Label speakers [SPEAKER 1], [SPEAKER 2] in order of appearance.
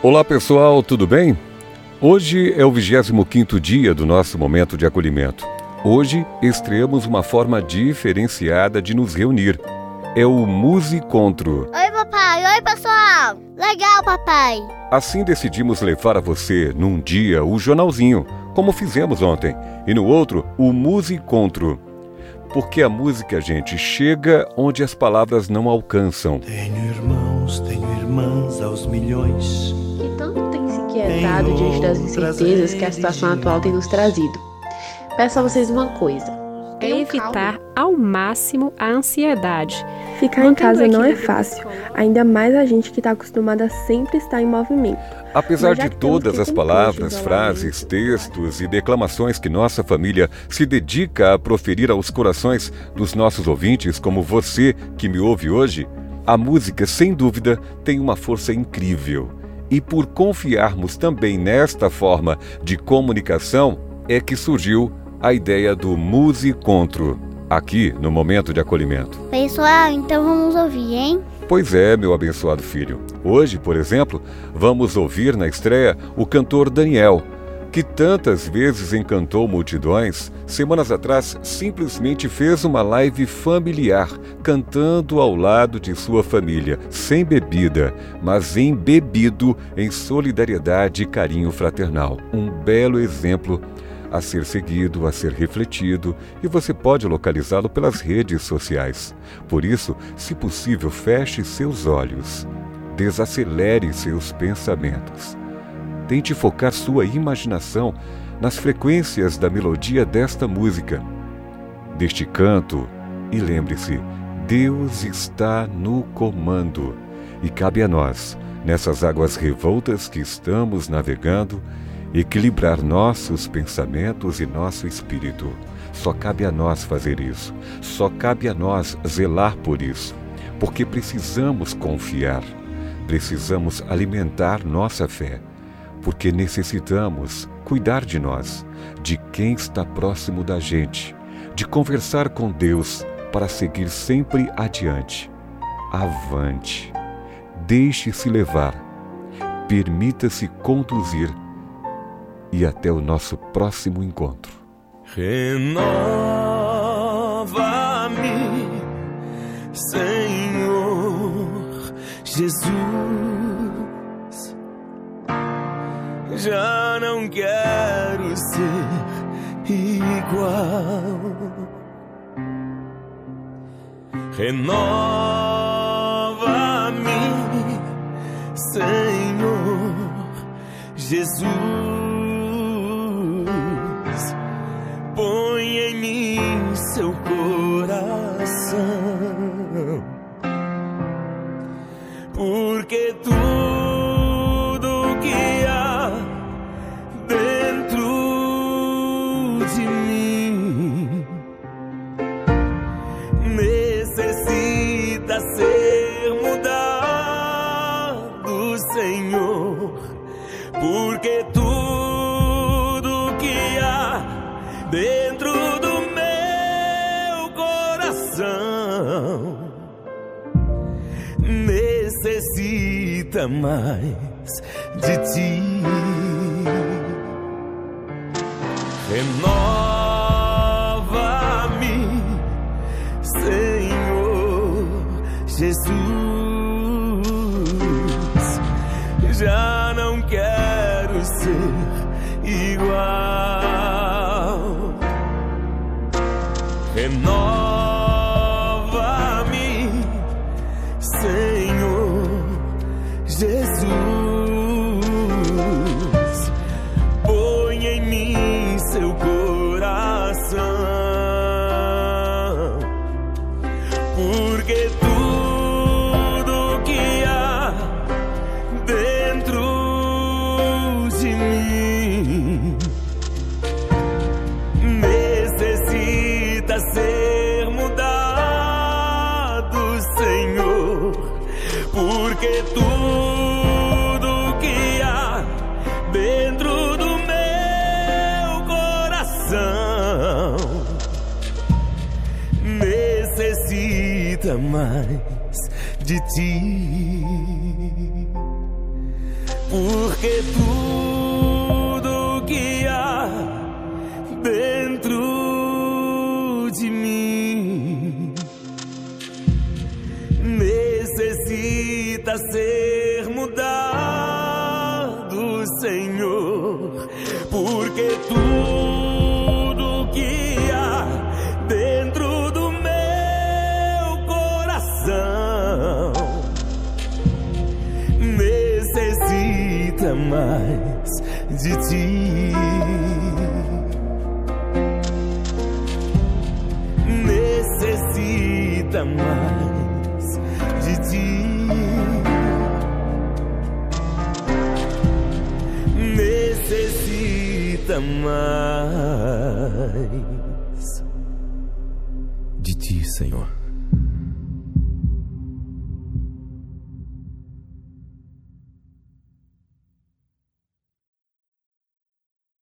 [SPEAKER 1] Olá pessoal, tudo bem? Hoje é o 25 dia do nosso momento de acolhimento. Hoje estreamos uma forma diferenciada de nos reunir. É o Musicontro.
[SPEAKER 2] Oi papai, oi pessoal! Legal papai!
[SPEAKER 1] Assim decidimos levar a você, num dia, o jornalzinho, como fizemos ontem, e no outro, o Musicontro. Porque a música, gente, chega onde as palavras não alcançam.
[SPEAKER 3] Tenho irmãos, tenho irmãs aos milhões.
[SPEAKER 4] Inquietado diante das incertezas que a situação atual tem nos trazido. Peço a vocês uma coisa.
[SPEAKER 5] É evitar ao máximo a ansiedade.
[SPEAKER 6] Ficar em casa não é fácil, ainda mais a gente que está acostumada a sempre estar em movimento.
[SPEAKER 1] Apesar de todas as palavras, frases, textos e declamações que nossa família se dedica a proferir aos corações dos nossos ouvintes, como você que me ouve hoje, a música, sem dúvida, tem uma força incrível. E por confiarmos também nesta forma de comunicação, é que surgiu a ideia do Musicontro, aqui no momento de acolhimento.
[SPEAKER 2] Pessoal, então vamos ouvir, hein?
[SPEAKER 1] Pois é, meu abençoado filho. Hoje, por exemplo, vamos ouvir na estreia o cantor Daniel, que tantas vezes encantou multidões, semanas atrás simplesmente fez uma live familiar, cantando ao lado de sua família, sem bebida, mas embebido em solidariedade e carinho fraternal. Um belo exemplo a ser seguido, a ser refletido, e você pode localizá-lo pelas redes sociais. Por isso, se possível, feche seus olhos, desacelere seus pensamentos. Tente focar sua imaginação nas frequências da melodia desta música, deste canto, e lembre-se: Deus está no comando e cabe a nós, nessas águas revoltas que estamos navegando, equilibrar nossos pensamentos e nosso espírito. Só cabe a nós fazer isso. Só cabe a nós zelar por isso. Porque precisamos confiar. Precisamos alimentar nossa fé. Porque necessitamos cuidar de nós, de quem está próximo da gente, de conversar com Deus para seguir sempre adiante. Avante. Deixe-se levar. Permita-se conduzir e até o nosso próximo encontro.
[SPEAKER 3] Renova-me, Senhor Jesus. Já não quero ser igual. Renova-me, Senhor Jesus. põe em mim seu coração, porque tudo necessita ser mudado, Senhor, porque tudo que há dentro do meu coração necessita mais de ti. Renova-me, tudo que há dentro do meu coração necessita mais de ti. porque tudo que há dentro porque tudo que há dentro do meu coração necessita mais de ti. Necessita mais gosta mais de ti, Senhor.